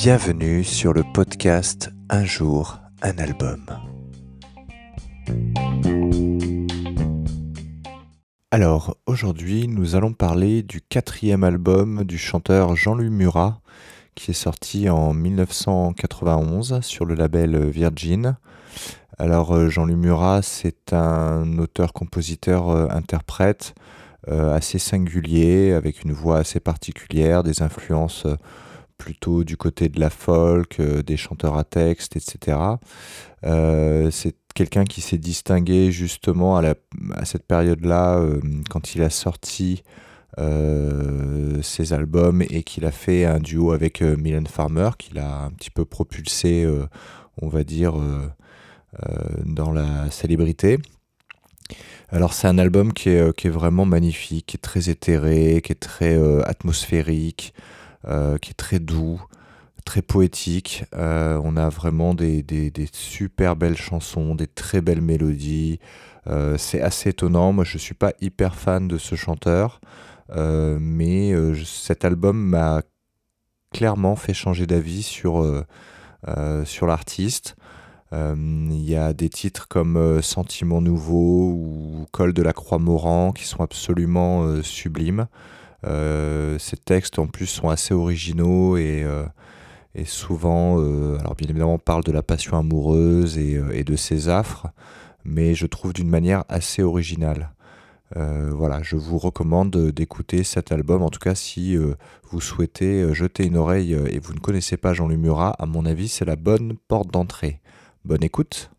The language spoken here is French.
Bienvenue sur le podcast Un jour, un album. Alors, aujourd'hui, nous allons parler du quatrième album du chanteur Jean-Louis Murat, qui est sorti en 1991 sur le label Virgin. Alors, euh, Jean-Louis Murat, c'est un auteur-compositeur-interprète euh, assez singulier, avec une voix assez particulière, des influences euh, plutôt du côté de la folk, des chanteurs à texte, etc. c'est quelqu'un qui s'est distingué justement à, cette période-là, quand il a sorti ses albums et qu'il a fait un duo avec Mylène Farmer, qu'il a un petit peu propulsé, on va dire, dans la célébrité. Alors c'est un album qui est, vraiment magnifique, qui est très éthéré, qui est très euh, atmosphérique, euh, qui est très doux, très poétique. Euh, on a vraiment des, super belles chansons, des très belles mélodies. c'est assez étonnant. Moi je ne suis pas hyper fan de ce chanteur, mais cet album m'a clairement fait changer d'avis sur, sur l'artiste. Euh, il y a des titres comme euh, Sentiment Nouveau ou Col de la Croix Morand qui sont absolument euh, sublimes. Ces textes en plus sont assez originaux et, et souvent, alors bien évidemment, parlent de la passion amoureuse et, et de ses affres, mais je trouve d'une manière assez originale. voilà, je vous recommande d'écouter cet album. En tout cas, si vous souhaitez jeter une oreille et vous ne connaissez pas Jean-Louis Murat, à mon avis, c'est la bonne porte d'entrée. Bonne écoute